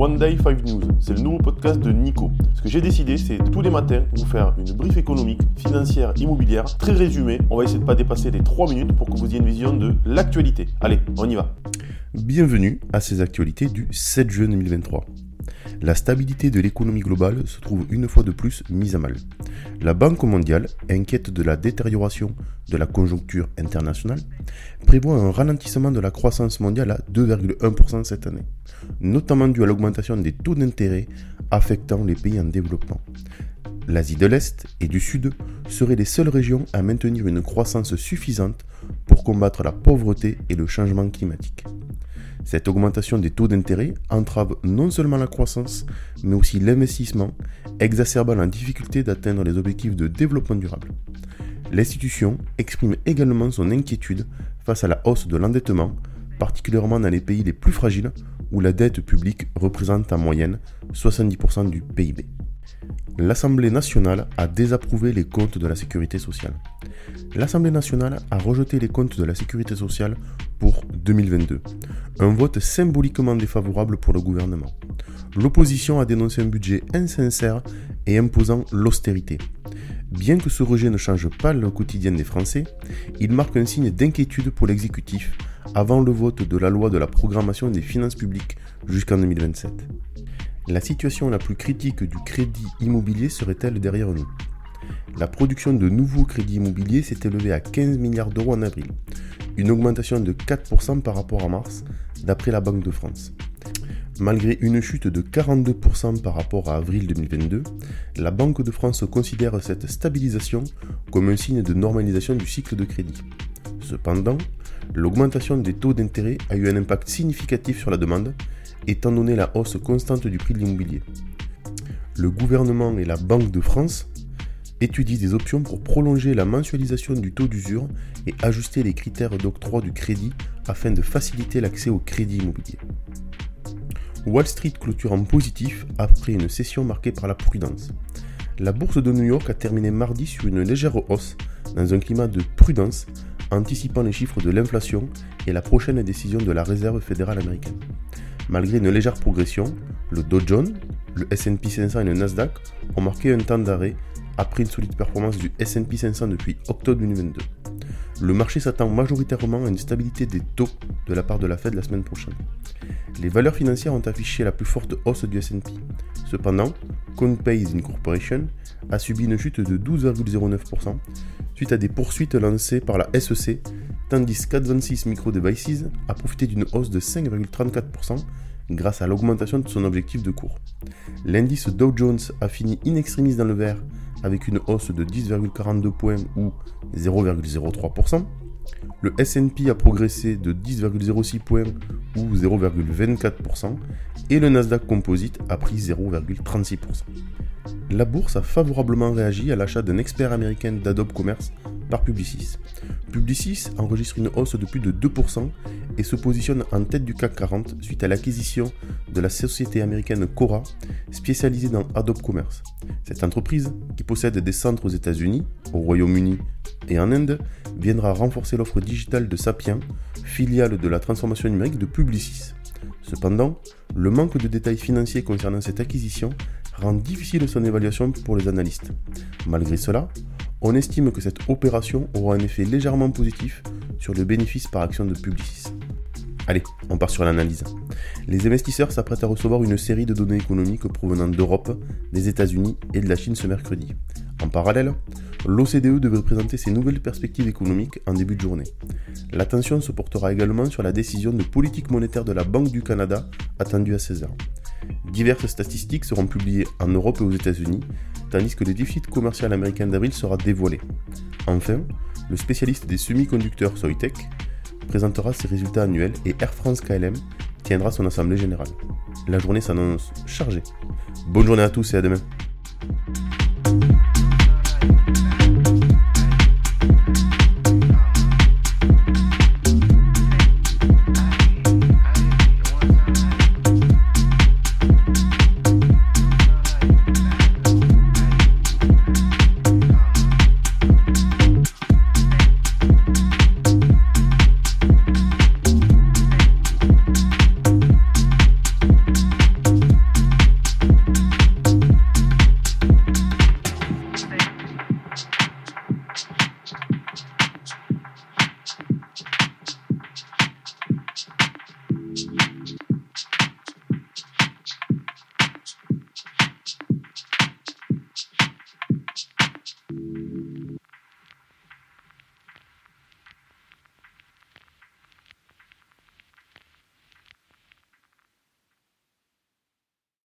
One Day 5 News. C'est le nouveau podcast de Nico. Ce que j'ai décidé, c'est tous les matins vous faire une brief économique, financière, immobilière, très résumée. On va essayer de ne pas dépasser les 3 minutes pour que vous ayez une vision de l'actualité. Allez, on y va. Bienvenue à ces actualités du 7 juin 2023 la stabilité de l'économie globale se trouve une fois de plus mise à mal. La Banque mondiale, inquiète de la détérioration de la conjoncture internationale, prévoit un ralentissement de la croissance mondiale à 2,1% cette année, notamment dû à l'augmentation des taux d'intérêt affectant les pays en développement. L'Asie de l'Est et du Sud seraient les seules régions à maintenir une croissance suffisante pour combattre la pauvreté et le changement climatique. Cette augmentation des taux d'intérêt entrave non seulement la croissance, mais aussi l'investissement, exacerbant la difficulté d'atteindre les objectifs de développement durable. L'institution exprime également son inquiétude face à la hausse de l'endettement, particulièrement dans les pays les plus fragiles où la dette publique représente en moyenne 70% du PIB l'Assemblée nationale a désapprouvé les comptes de la sécurité sociale. L'Assemblée nationale a rejeté les comptes de la sécurité sociale pour 2022, un vote symboliquement défavorable pour le gouvernement. L'opposition a dénoncé un budget insincère et imposant l'austérité. Bien que ce rejet ne change pas le quotidien des Français, il marque un signe d'inquiétude pour l'exécutif avant le vote de la loi de la programmation des finances publiques jusqu'en 2027 la situation la plus critique du crédit immobilier serait-elle derrière nous? La production de nouveaux crédits immobiliers s'est élevée à 15 milliards d'euros en avril, une augmentation de 4% par rapport à mars, d'après la Banque de France. Malgré une chute de 42% par rapport à avril 2022, la Banque de France considère cette stabilisation comme un signe de normalisation du cycle de crédit. Cependant, l'augmentation des taux d'intérêt a eu un impact significatif sur la demande, étant donné la hausse constante du prix de l'immobilier. Le gouvernement et la Banque de France étudient des options pour prolonger la mensualisation du taux d'usure et ajuster les critères d'octroi du crédit afin de faciliter l'accès au crédit immobilier. Wall Street clôture en positif après une session marquée par la prudence. La bourse de New York a terminé mardi sur une légère hausse dans un climat de prudence, anticipant les chiffres de l'inflation et la prochaine décision de la Réserve fédérale américaine. Malgré une légère progression, le Dow Jones, le S&P 500 et le Nasdaq ont marqué un temps d'arrêt après une solide performance du S&P 500 depuis octobre 2022. Le marché s'attend majoritairement à une stabilité des taux de la part de la Fed la semaine prochaine. Les valeurs financières ont affiché la plus forte hausse du S&P. Cependant, CoinPays Incorporation a subi une chute de 12,09% suite à des poursuites lancées par la SEC tandis qu'Advances Micro Devices a profité d'une hausse de 5,34% grâce à l'augmentation de son objectif de cours. L'indice Dow Jones a fini in extremis dans le vert avec une hausse de 10,42 points ou 0,03%. Le S&P a progressé de 10,06 points ou 0,24% et le Nasdaq Composite a pris 0,36%. La bourse a favorablement réagi à l'achat d'un expert américain d'Adobe Commerce Publicis. Publicis enregistre une hausse de plus de 2% et se positionne en tête du CAC 40 suite à l'acquisition de la société américaine Cora, spécialisée dans Adobe Commerce. Cette entreprise, qui possède des centres aux États-Unis, au Royaume-Uni et en Inde, viendra renforcer l'offre digitale de Sapien, filiale de la transformation numérique de Publicis. Cependant, le manque de détails financiers concernant cette acquisition rend difficile son évaluation pour les analystes. Malgré cela, on estime que cette opération aura un effet légèrement positif sur le bénéfice par action de Publicis. Allez, on part sur l'analyse. Les investisseurs s'apprêtent à recevoir une série de données économiques provenant d'Europe, des États-Unis et de la Chine ce mercredi. En parallèle, l'OCDE devrait présenter ses nouvelles perspectives économiques en début de journée. L'attention se portera également sur la décision de politique monétaire de la Banque du Canada attendue à 16h. Diverses statistiques seront publiées en Europe et aux États-Unis, tandis que le déficit commercial américain d'avril sera dévoilé. Enfin, le spécialiste des semi-conducteurs Soitec présentera ses résultats annuels et Air France KLM tiendra son assemblée générale. La journée s'annonce chargée. Bonne journée à tous et à demain.